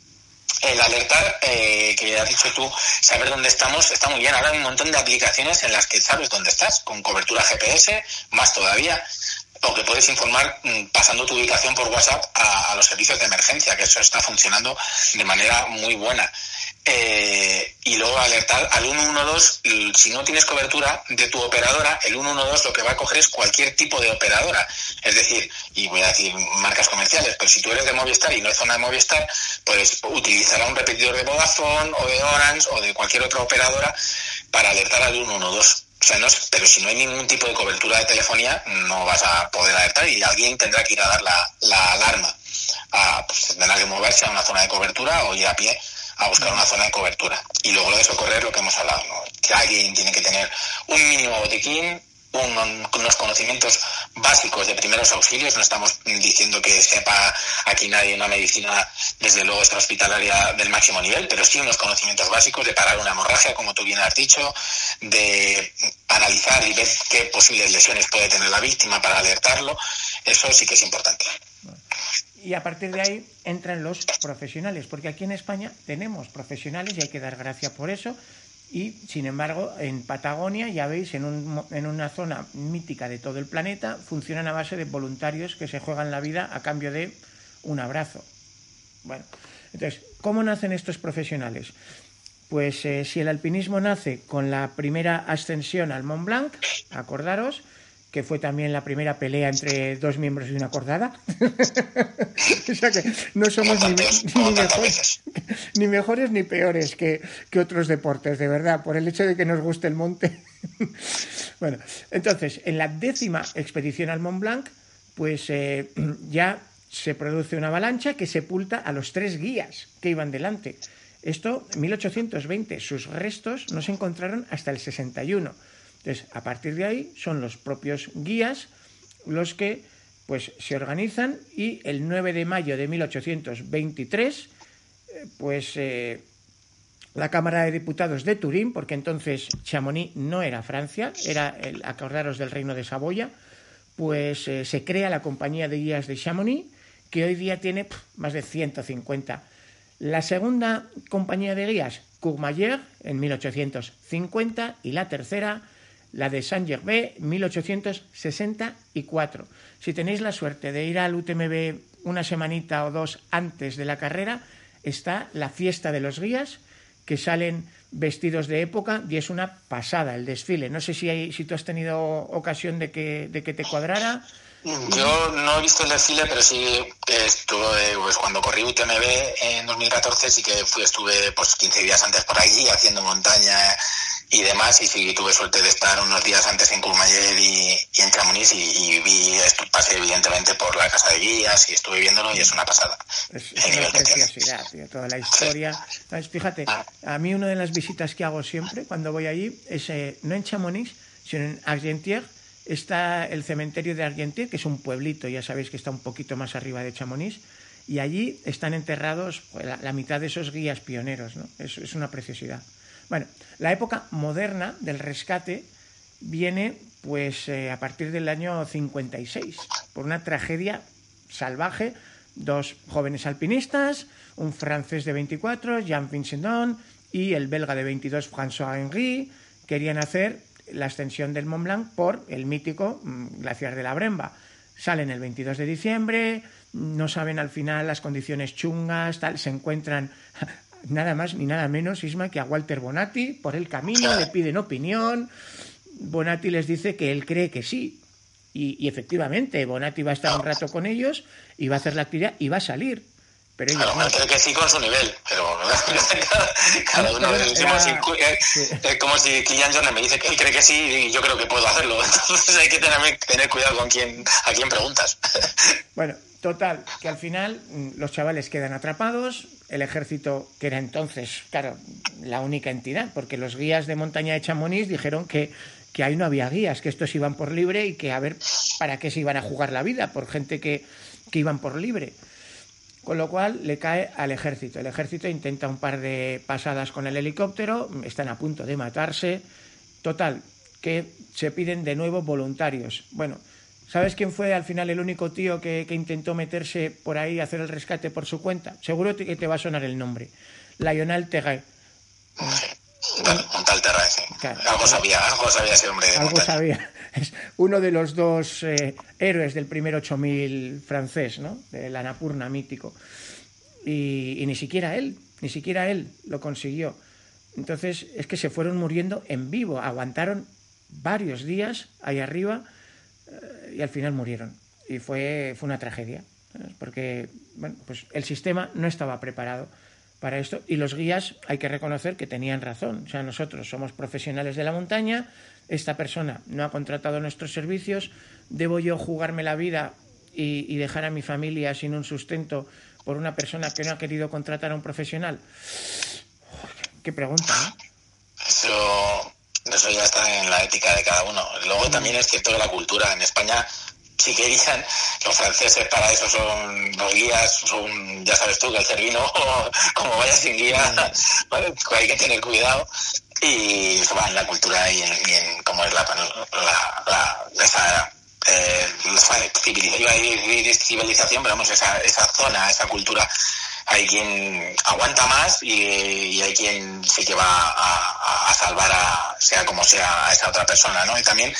El alertar, eh, que has dicho tú, saber dónde estamos, está muy bien. Ahora hay un montón de aplicaciones en las que sabes dónde estás, con cobertura GPS, más todavía, o que puedes informar mm, pasando tu ubicación por WhatsApp a, a los servicios de emergencia, que eso está funcionando de manera muy buena. Eh, y luego alertar al 112, si no tienes cobertura de tu operadora, el 112 lo que va a coger es cualquier tipo de operadora. Es decir, y voy a decir marcas comerciales, pero si tú eres de Movistar y no es zona de Movistar, pues utilizará un repetidor de Vodafone o de Orange o de cualquier otra operadora para alertar al 112. O sea, no pero si no hay ningún tipo de cobertura de telefonía, no vas a poder alertar y alguien tendrá que ir a dar la, la alarma. A, pues tendrá que moverse a una zona de cobertura o ir a pie a buscar una zona de cobertura. Y luego lo de socorrer, lo que hemos hablado, que alguien tiene que tener un mínimo botiquín, unos conocimientos básicos de primeros auxilios. No estamos diciendo que sepa aquí nadie una medicina, desde luego, hospitalaria del máximo nivel, pero sí unos conocimientos básicos de parar una hemorragia, como tú bien has dicho, de analizar y ver qué posibles lesiones puede tener la víctima para alertarlo. Eso sí que es importante. Y a partir de ahí entran los profesionales, porque aquí en España tenemos profesionales y hay que dar gracias por eso y, sin embargo, en Patagonia, ya veis, en, un, en, una zona mítica de todo el planeta, funcionan a base de voluntarios que se juegan la vida a cambio de un abrazo. Bueno, entonces, ¿cómo nacen estos profesionales? Pues eh, si el alpinismo nace con la primera ascensión al Mont Blanc, acordaros, que fue también la primera pelea entre dos miembros de una cordada. o sea que no somos ni, mejores, ni, peores que, otros deportes, de verdad, por el hecho de que nos guste el monte. bueno, entonces, en la décima expedición al Mont Blanc, pues eh, ya se produce una avalancha que sepulta a los tres guías que iban delante. Esto, en 1820, sus restos no se encontraron hasta el 61 entonces, a partir de ahí son los propios guías los que pues se organizan y el 9 de mayo de 1823 eh, pues eh, la Cámara de Diputados de Turín, porque entonces Chamonix no era Francia, era el acordaros del Reino de Saboya, pues eh, se crea la Compañía de Guías de Chamonix, que hoy día tiene más de 150. La segunda compañía de guías, Courmayeur, en 1850, y la tercera, la de Saint-Gervais, 1864. Si tenéis la suerte de ir al UTMB una semanita o dos antes de la carrera, está la fiesta de los guías, que salen vestidos de época y es una pasada el desfile. No sé si, hay, si tú has tenido ocasión de que, de que te cuadrara. Yo no he visto el desfile, pero sí estuve, pues cuando corrí UTMB en 2014, sí que fui, estuve pues 15 días antes por allí haciendo montaña y demás. Y sí, tuve suerte de estar unos días antes en Courmayeur y, en Chamonix y, vi, pasé evidentemente por la casa de guías y estuve viéndolo y es una pasada. Es, una preciosidad, tío, toda la historia. Fíjate, ah. a mí una de las visitas que hago siempre cuando voy allí es eh, no en Chamonix, sino en Argentière. Está el cementerio de Argentière, que es un pueblito, ya sabéis que está un poquito más arriba de Chamonix, y allí están enterrados pues, la, mitad de esos guías pioneros, ¿no? es una preciosidad. Bueno, la época moderna del rescate viene pues eh, a partir del año 56, por una tragedia salvaje. Dos jóvenes alpinistas, un francés de 24, Jean Vincendon, y el belga de 22, François Henry, querían hacer la ascensión del Mont Blanc por el mítico mm, glaciar de la Bremba. Salen el 22 de diciembre, no saben al final las condiciones chungas, tal, se encuentran nada más ni nada menos, Isma, que a Walter Bonatti por el camino, le piden opinión. Bonatti les dice que él cree que sí. Y, efectivamente, Bonatti va a estar un rato con ellos y va a hacer la actividad y va a salir. Pero ellos cree que sí con su nivel, pero cada uno es, como si Kylian Jornet me dice que él cree que sí y yo creo que puedo hacerlo. Entonces hay que tener, tener cuidado con quién, a quién preguntas. Bueno, Total, que al final mm, los chavales quedan atrapados, el ejército, que era entonces, claro, la única entidad, porque los guías de montaña de Chamonix dijeron que, que ahí no había guías, que estos iban por libre y que a ver para qué se iban a jugar la vida, por gente que, que iban por libre. Con lo cual le cae al ejército. El ejército intenta un par de pasadas con el helicóptero, están a punto de matarse. Total, que se piden de nuevo voluntarios. Bueno, ¿Sabes quién fue al final el único tío que, intentó meterse por ahí a hacer el rescate por su cuenta? Seguro que te va a sonar el nombre. Lionel Terray. Algo sabía, algo sabía ese hombre. algo sabía. Es uno de los dos eh, héroes del primer 8000 francés, ¿no? Del Anapurna mítico. Y, y ni siquiera él, ni siquiera él lo consiguió. Entonces es que se fueron muriendo en vivo, aguantaron varios días ahí arriba y al final murieron. Y fue, fue una tragedia, porque bueno, pues el sistema no estaba preparado para esto y los guías hay que reconocer que tenían razón. O sea, nosotros somos profesionales de la montaña, esta persona no ha contratado nuestros servicios, debo yo jugarme la vida y, dejar a mi familia sin un sustento por una persona que no ha querido contratar a un profesional? Qué pregunta, ¿no? Eso, eso ya está en la ética de cada uno. Luego también es cierto que la cultura en España si querían, los franceses para eso son los guías, son, ya sabes tú, que el cervino, como vaya sin guía, hay que tener cuidado. Y eso va en la cultura y en, cómo es la, la, esa, eh, civilización, pero vamos, esa, esa zona, esa cultura hay quien aguanta más y, hay quien sí que va a, a, salvar a, sea como sea, a esa otra persona, ¿no? Y también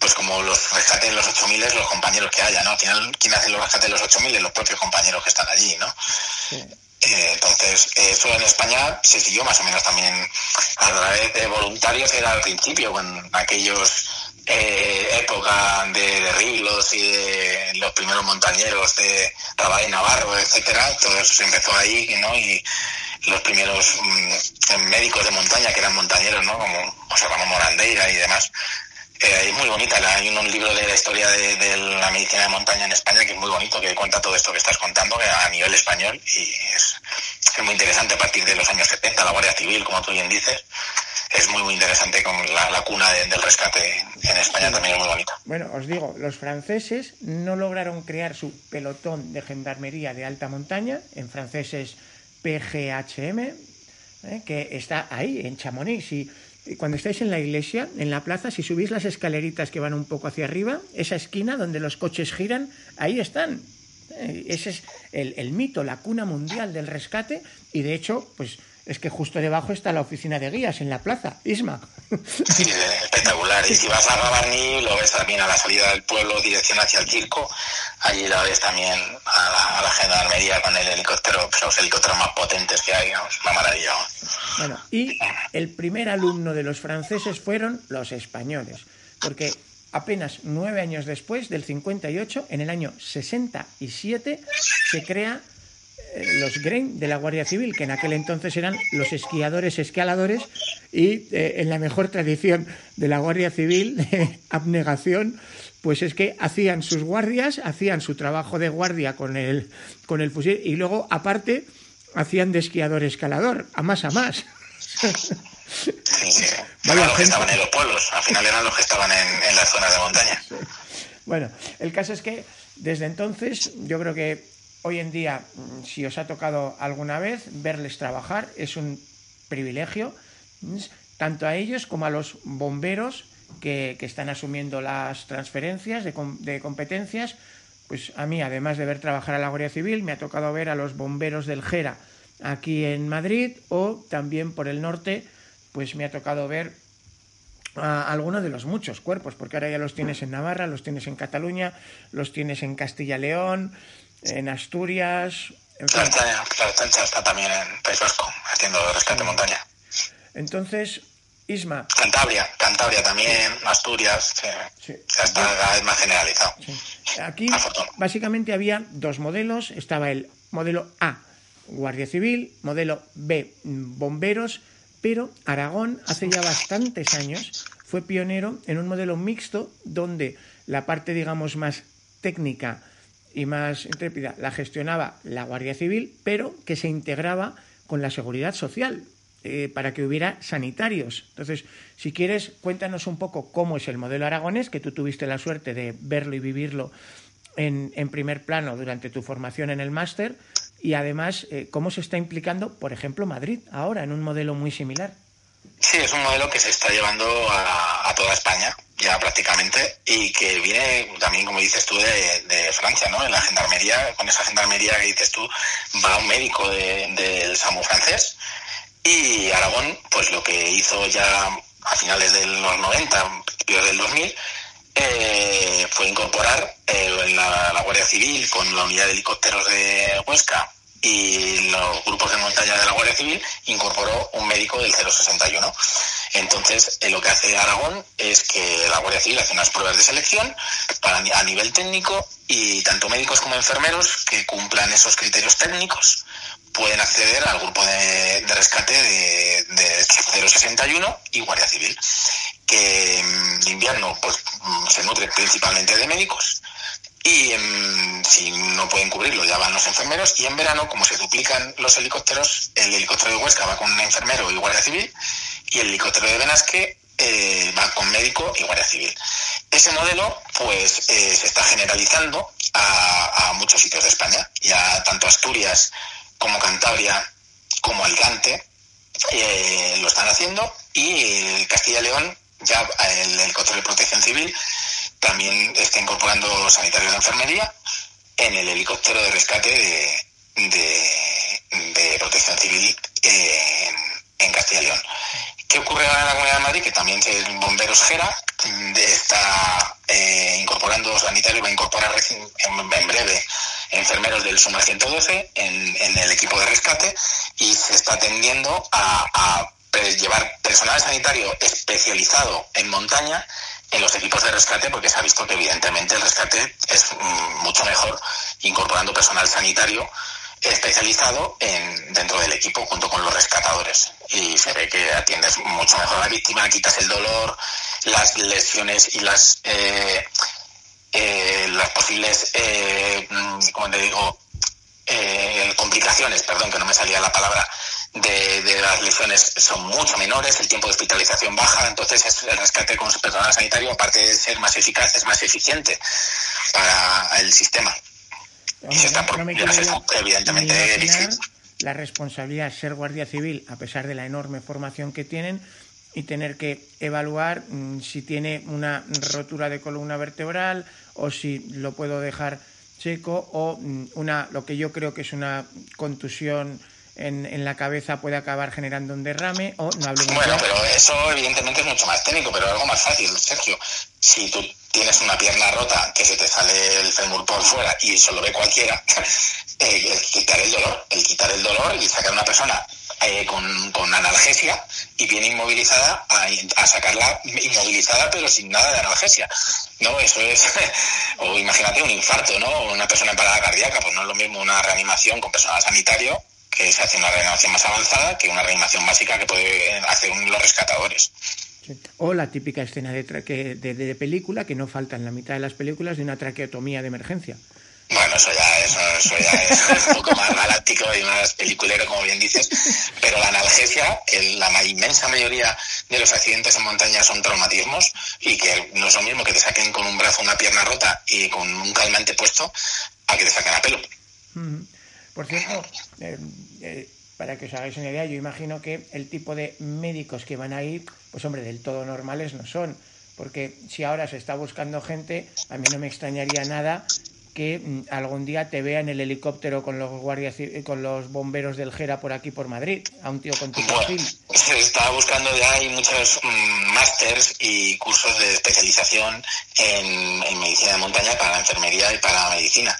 pues como los rescates de los 8000 los compañeros que haya, ¿no? ¿Quién, quién hace los rescates de los 8000? Los propios compañeros que están allí, ¿no? Eh, entonces, eso en España se siguió más o menos también a través de voluntarios, era al principio, con aquellos eh, época de, de Riglos y de los primeros montañeros de Rabat y Navarro, etcétera, todo eso se empezó ahí, ¿no? Y los primeros mm, médicos de montaña que eran montañeros, ¿no? Como José Ramón Morandeira y demás, eh, es muy bonita, hay un, libro de la historia de, la medicina de montaña en España que es muy bonito, que cuenta todo esto que estás contando a nivel español y es, muy interesante a partir de los años 70, la Guardia Civil, como tú bien dices, es muy muy interesante con la, cuna del rescate en España también es muy bonita. Bueno, os digo, los franceses no lograron crear su pelotón de gendarmería de alta montaña, en francés es PGHM, ¿eh? que está ahí, en Chamonix, y cuando estáis en la iglesia, en la plaza, si subís las escaleritas que van un poco hacia arriba, esa esquina donde los coches giran, ahí están. Eh, ese es el, el mito, la cuna mundial del rescate, y de hecho, pues es que justo debajo está la oficina de guías en la plaza, Isma. Sí, espectacular. Y si vas a Gavarní, lo ves también a la salida del pueblo, dirección hacia el circo. Allí la ves también a la, a la gendarmería con el helicóptero, pues, los helicópteros más potentes que hay, una maravilla. Bueno, y el primer alumno de los franceses fueron los españoles, porque apenas nueve años después, del 58, en el año 67, se crea los Grain de la Guardia Civil, que en aquel entonces eran los esquiadores escaladores y eh, en la mejor tradición de la Guardia Civil, de abnegación, pues es que hacían sus guardias, hacían su trabajo de guardia con el, con el fusil y luego, aparte, hacían de esquiador escalador, a más a más. Sí, los que estaban en los pueblos, al final eran los que estaban en, en las zonas de montaña. Bueno, el caso es que desde entonces yo creo que Hoy en día, mm, si os ha tocado alguna vez verles trabajar, es un privilegio, tanto a ellos como a los bomberos que, están asumiendo las transferencias de, de, competencias. Pues a mí, además de ver trabajar a la Guardia Civil, me ha tocado ver a los bomberos del Gera aquí en Madrid o también por el norte, pues me ha tocado ver a algunos de los muchos cuerpos, porque ahora ya los tienes en Navarra, los tienes en Cataluña, los tienes en Castilla-León, en Asturias. En está también en País Vasco, haciendo rescate montaña. Entonces, Isma. Cantabria, Cantabria también, Asturias, sí. cada vez más generalizado. Aquí, básicamente, había dos modelos. Estaba el modelo A, Guardia Civil, modelo B, Bomberos, pero Aragón, hace ya bastantes años, fue pionero en un modelo mixto donde la parte, digamos, más técnica y más intrépida la gestionaba la Guardia Civil, pero que se integraba con la seguridad social eh, para que hubiera sanitarios. Entonces, si quieres, cuéntanos un poco cómo es el modelo aragonés, que tú tuviste la suerte de verlo y vivirlo en, en primer plano durante tu formación en el máster, y además eh, cómo se está implicando, por ejemplo, Madrid ahora en un modelo muy similar. Sí, es un modelo que se está llevando a, toda España ya prácticamente y que viene también, como dices tú, de, Francia, ¿no? En la gendarmería, con esa gendarmería que dices tú, va un médico del SAMU francés y Aragón, pues lo que hizo ya a finales de los 90, principios del 2000, eh, fue incorporar eh, la, la Guardia Civil con la unidad de helicópteros de Huesca y los grupos de montaña de la Guardia Civil incorporó un médico del 061. Entonces, eh, lo que hace Aragón es que la Guardia Civil hace unas pruebas de selección para, a nivel técnico y tanto médicos como enfermeros que cumplan esos criterios técnicos pueden acceder al grupo de, rescate de, de 061 y Guardia Civil, que en invierno pues, se nutre principalmente de médicos y en si no pueden cubrirlo, ya van los enfermeros. Y en verano, como se duplican los helicópteros, el helicóptero de Huesca va con un enfermero y guardia civil, y el helicóptero de Benasque eh, va con médico y guardia civil. Ese modelo, pues, eh, se está generalizando a, muchos sitios de España, ya tanto Asturias como Cantabria como Alicante eh, lo están haciendo y Castilla y León ya el helicóptero de protección civil también está incorporando sanitarios de enfermería en el helicóptero de rescate de, protección civil en, en Castilla y León. ¿Qué ocurre ahora en la Comunidad de Madrid? Que también el Bomberos Gera está eh, incorporando sanitarios, va a incorporar en, breve enfermeros del SUMA 112 en, el equipo de rescate y se está tendiendo a, llevar personal sanitario especializado en montaña en los equipos de rescate porque se ha visto que evidentemente el rescate es mm, mucho mejor incorporando personal sanitario especializado en, dentro del equipo junto con los rescatadores. Y se ve que atiendes mucho mejor a la víctima, quitas el dolor, las lesiones y las, eh, eh, las posibles, eh, como te digo, eh, complicaciones, perdón, que no me salía la palabra, de, de, las lesiones son mucho menores, el tiempo de hospitalización baja, entonces el rescate con personal sanitario, aparte de ser más eficaz, es más eficiente para el sistema. No me evidentemente la responsabilidad ser guardia civil, a pesar de la enorme formación que tienen, y tener que evaluar mm, si tiene una rotura de columna vertebral o si lo puedo dejar seco o mm, una lo que yo creo que es una contusión en, en, la cabeza puede acabar generando un derrame o no hablo Bueno, pero eso evidentemente es mucho más técnico, pero algo más fácil, Sergio. Si tú tienes una pierna rota que se te sale el fémur por fuera y eso lo ve cualquiera, el quitar el dolor, el quitar el dolor y sacar a una persona eh, con, con, analgesia y viene inmovilizada a, a, sacarla inmovilizada pero sin nada de analgesia. No, eso es, o imagínate un infarto, ¿no? Una persona en parada cardíaca, pues no es lo mismo una reanimación con personal sanitario que se hace una reanimación más avanzada que una reanimación básica que puede hacer los rescatadores. O la típica escena de, de, película, que no falta en la mitad de las películas, de una traqueotomía de emergencia. Bueno, eso ya, eso, ya es un poco más galáctico y más peliculero, como bien dices. Pero la analgesia, la inmensa mayoría de los accidentes en montaña son traumatismos y que no es lo mismo que te saquen con un brazo una pierna rota y con un calmante puesto a que te saquen a pelo. Por cierto, eh, eh, para que os hagáis una idea, yo imagino que el tipo de médicos que van a ir, pues hombre, del todo normales no son. Porque si ahora se está buscando gente, a mí no me extrañaría nada que mm, algún día te vea en el helicóptero con los guardias con los bomberos del Gera por aquí por Madrid, a un tío con tu perfil. se está buscando ya hay muchos mm, másters y cursos de especialización en, en medicina de montaña para la enfermería y para la medicina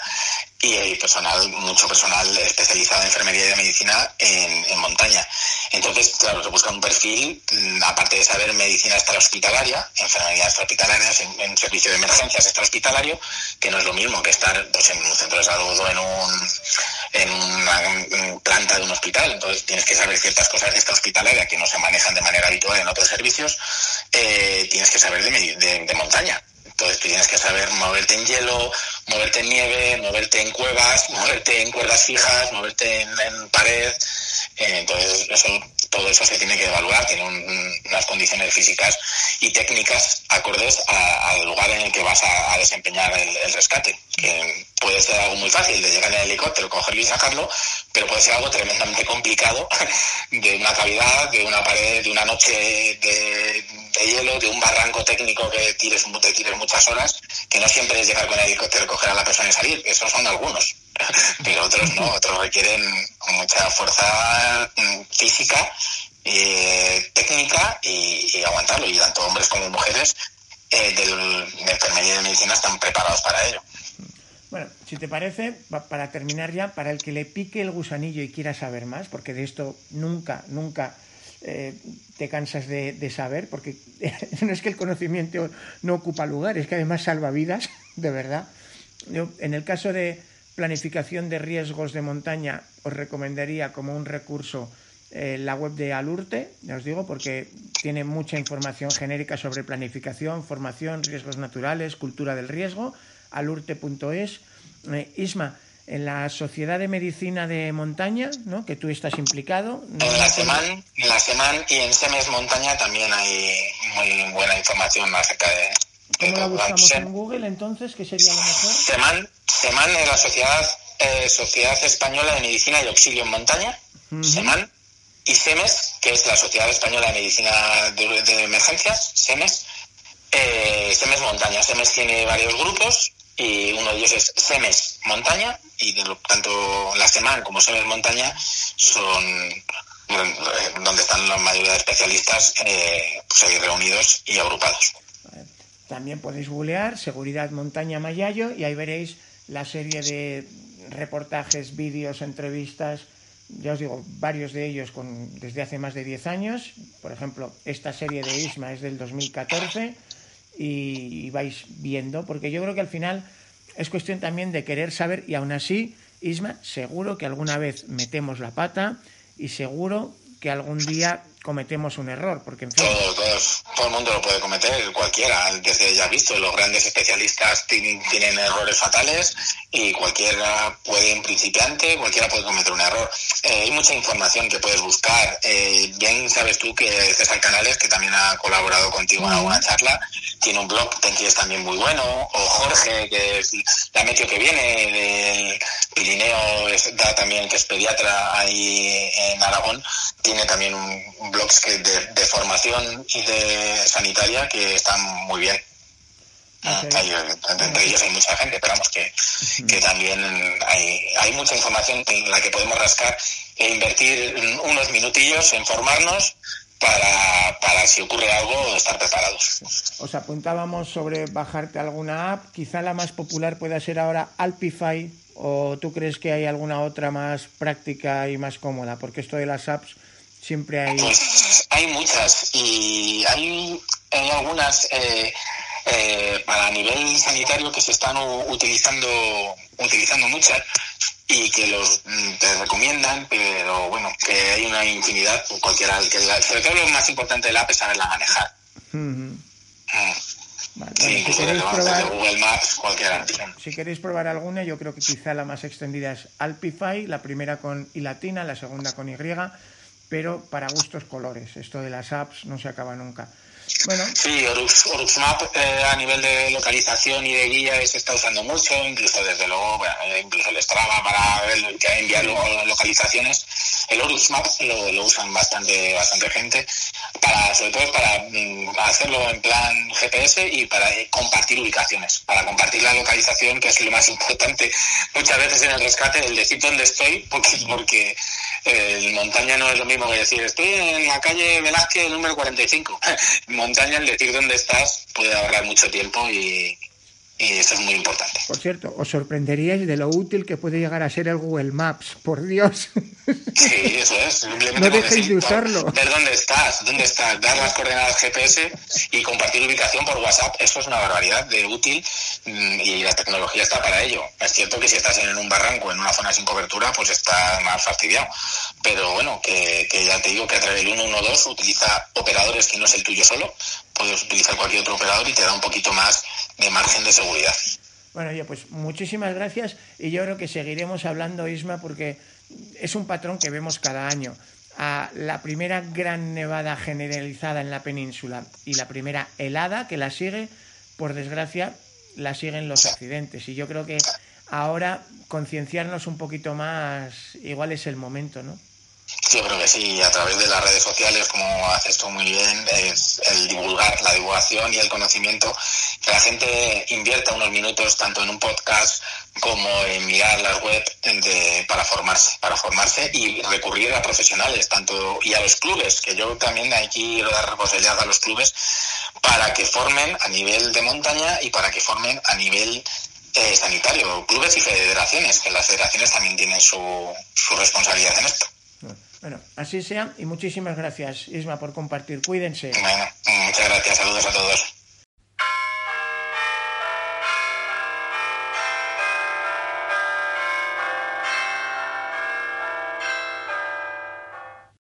y hay personal, mucho personal especializado en enfermería y de medicina en, montaña. Entonces, claro, se busca un perfil, mm, aparte de saber medicina extrahospitalaria, enfermería extrahospitalaria, en, en servicio de emergencias extrahospitalario, que no es lo mismo que estar pues, en un centro de salud o en, un, en una planta de un hospital. Entonces, tienes que saber ciertas cosas de esta hospitalaria que no se manejan de manera habitual en otros servicios. Eh, tienes que saber de, de montaña. Entonces tú tienes que saber moverte en hielo, moverte en nieve, moverte en cuevas, moverte en cuerdas fijas, moverte en, pared. Eh, entonces eso, todo eso se tiene que evaluar, tiene unas condiciones físicas y técnicas acordes al lugar en el que vas a, desempeñar el, rescate. Puede ser algo muy fácil de llegar en el helicóptero, cogerlo y sacarlo, pero puede ser algo tremendamente complicado de una cavidad, de una pared, de una noche de, hielo, de un barranco técnico que tires, te tires muchas horas, que no siempre es llegar con el helicóptero, coger a la persona y salir, esos son algunos, pero otros no, otros requieren mucha fuerza mm, física, eh, técnica y, aguantarlo, y tanto hombres como mujeres eh, de enfermería y de medicina están preparados para ello. Bueno, si te parece, para terminar ya, para el que le pique el gusanillo y quiera saber más, porque de esto nunca, nunca eh, te cansas de, saber, porque no es que el conocimiento no ocupa lugar, es que además salva vidas, de verdad. Yo, en el caso de planificación de riesgos de montaña, os recomendaría como un recurso eh, la web de Alurte, ya os digo, porque tiene mucha información genérica sobre planificación, formación, riesgos naturales, cultura del riesgo alurte.es Eh, Isma, en la Sociedad de Medicina de Montaña, ¿no? que tú estás implicado. En la semana en la SEMAN y en SEMES Montaña también hay muy buena información acerca de... ¿Cómo la buscamos en Google entonces? ¿Qué sería lo mejor? SEMAN es la Sociedad, eh, Sociedad Española de Medicina y Auxilio en Montaña, SEMAN, y SEMES, que es la Sociedad Española de Medicina de, Emergencias, SEMES, eh, SEMES Montaña. SEMES tiene varios grupos y uno de ellos es SEMES Montaña. Y de lo tanto la SEMAN como SEMES Montaña son donde están la mayoría de especialistas eh, pues ahí reunidos y agrupados. También podéis googlear Seguridad Montaña Mayayo y ahí veréis la serie de reportajes, vídeos, entrevistas, ya os digo, varios de ellos con, desde hace más de 10 años. Por ejemplo, esta serie de Isma es del 2014 y, vais viendo, porque yo creo que al final es cuestión también de querer saber y aún así, Isma, seguro que alguna vez metemos la pata y seguro que algún día cometemos un error, porque en fin... todo el mundo lo puede cometer, cualquiera, desde ya visto, los grandes especialistas tienen, errores fatales y cualquiera puede, un principiante, cualquiera puede cometer un error. Eh, hay mucha información que puedes buscar. Eh, bien sabes tú que César Canales, que también ha colaborado contigo en alguna charla, tiene un blog que es también muy bueno, o Jorge, que es la meteo que viene, del Pirineo, da también, que es pediatra ahí en Aragón, tiene también un, blog de, formación y de sanitaria que están muy bien. Ah, entre ellos hay mucha gente, pero vamos que, que también hay, hay mucha información en la que podemos rascar e invertir unos minutillos en formarnos para, para si ocurre algo estar preparados. Os apuntábamos sobre bajarte alguna app, quizá la más popular pueda ser ahora Alpify o tú crees que hay alguna otra más práctica y más cómoda, porque esto de las apps siempre hay... Pues hay muchas y hay, hay algunas eh, eh, para nivel sanitario que se están utilizando, utilizando muchas y que los mm, te recomiendan, pero bueno, que hay una infinidad, cualquiera, que la, sobre todo lo más importante del app es saberla manejar. Mm. Si, queréis probar, Google Maps, cualquiera. Si queréis probar alguna, yo creo que quizá la más extendida es Alpify, la primera con I latina, la segunda con Y, pero para gustos colores. Esto de las apps no se acaba nunca. Bueno. Sí, Oruxmap eh, a nivel de localización y de guía se está usando mucho, incluso desde luego, bueno, eh, incluso el Strava para ver, enviar localizaciones. El Oruxmap lo, lo, usan bastante, bastante gente, para, sobre todo para mm, hacerlo en plan GPS y para eh, compartir ubicaciones, para compartir la localización, que es lo más importante muchas veces en el rescate, el decir dónde estoy, porque, porque el montaña no es lo mismo que decir estoy en la calle Velázquez número 45. montaña, el decir dónde estás puede ahorrar mucho tiempo y, y eso es muy importante. Por cierto, os sorprenderíais de lo útil que puede llegar a ser el Google Maps, por Dios. Sí, eso es. Simplemente no dejéis de usarlo. Ver dónde estás, dónde estás, dar las coordenadas GPS y compartir ubicación por WhatsApp. Eso es una barbaridad de útil mm, y la tecnología está para ello. Es cierto que si estás en un barranco, en una zona sin cobertura, pues está más fastidiado. Pero bueno, que, que ya te digo que a través del 112 utiliza operadores que no es el tuyo solo, puedes utilizar cualquier otro operador y te da un poquito más de margen de seguridad. Bueno, ya pues muchísimas gracias y yo creo que seguiremos hablando, Isma, porque es un patrón que vemos cada año. A la primera gran nevada generalizada en la península y la primera helada que la sigue, por desgracia, la siguen los accidentes. Y yo creo que ahora concienciarnos un poquito más, igual es el momento, ¿no? Yo creo que sí, a través de las redes sociales, como haces tú muy bien, es el divulgar, la divulgación y el conocimiento, que la gente invierta unos minutos tanto en un podcast como en mirar las web para formarse, para formarse y recurrir a profesionales, tanto y a los clubes, que yo también aquí quiero dar responsabilidad a los clubes para que formen a nivel de montaña y para que formen a nivel eh, sanitario, clubes y federaciones, que las federaciones también tienen su, su responsabilidad en esto. Bueno, así sea y muchísimas gracias, Isma, por compartir. Cuídense. Bueno, muchas gracias. Saludos a todos.